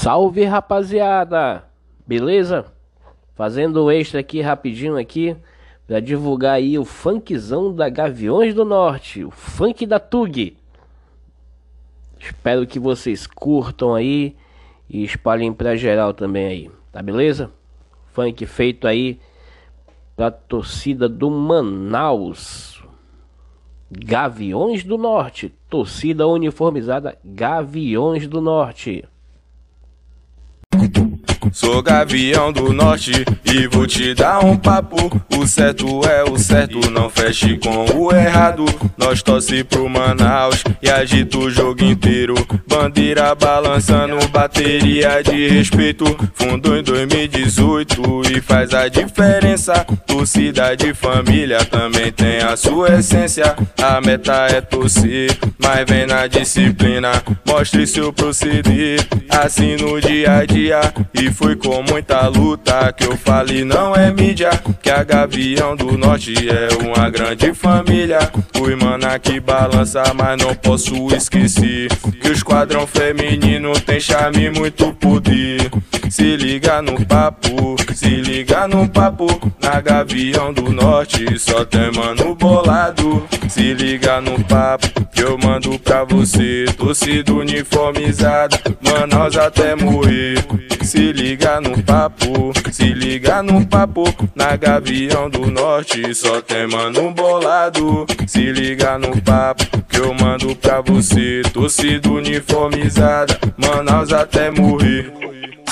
Salve rapaziada, beleza? Fazendo extra aqui rapidinho aqui para divulgar aí o funkzão da Gaviões do Norte, o funk da Tug. Espero que vocês curtam aí e espalhem pra geral também aí, tá beleza? Funk feito aí pra torcida do Manaus. Gaviões do Norte, torcida uniformizada Gaviões do Norte. Sou gavião do norte e vou te dar um papo. O certo é o certo, não feche com o errado. Nós torce pro Manaus e agita o jogo inteiro. Bandeira balançando, bateria de respeito. Fundou em 2018 e faz a diferença. Torcida de família também tem a sua essência. A meta é torcer, mas vem na disciplina. Mostre seu proceder, assim no dia a dia. E foi com muita luta que eu falei não é mídia Que a Gavião do Norte é uma grande família. Fui mana que balança, mas não posso esquecer Que o esquadrão feminino tem charme muito poder. Se liga no papo, se liga no papo Na Gavião do Norte só tem mano bolado. Se liga no papo que eu mando pra você Torcida uniformizada, Manaus até morrer se liga no papo, se liga no papo. Na Gavião do Norte só tem mano bolado. Se liga no papo que eu mando pra você. Torcida uniformizada, Manaus até morrer.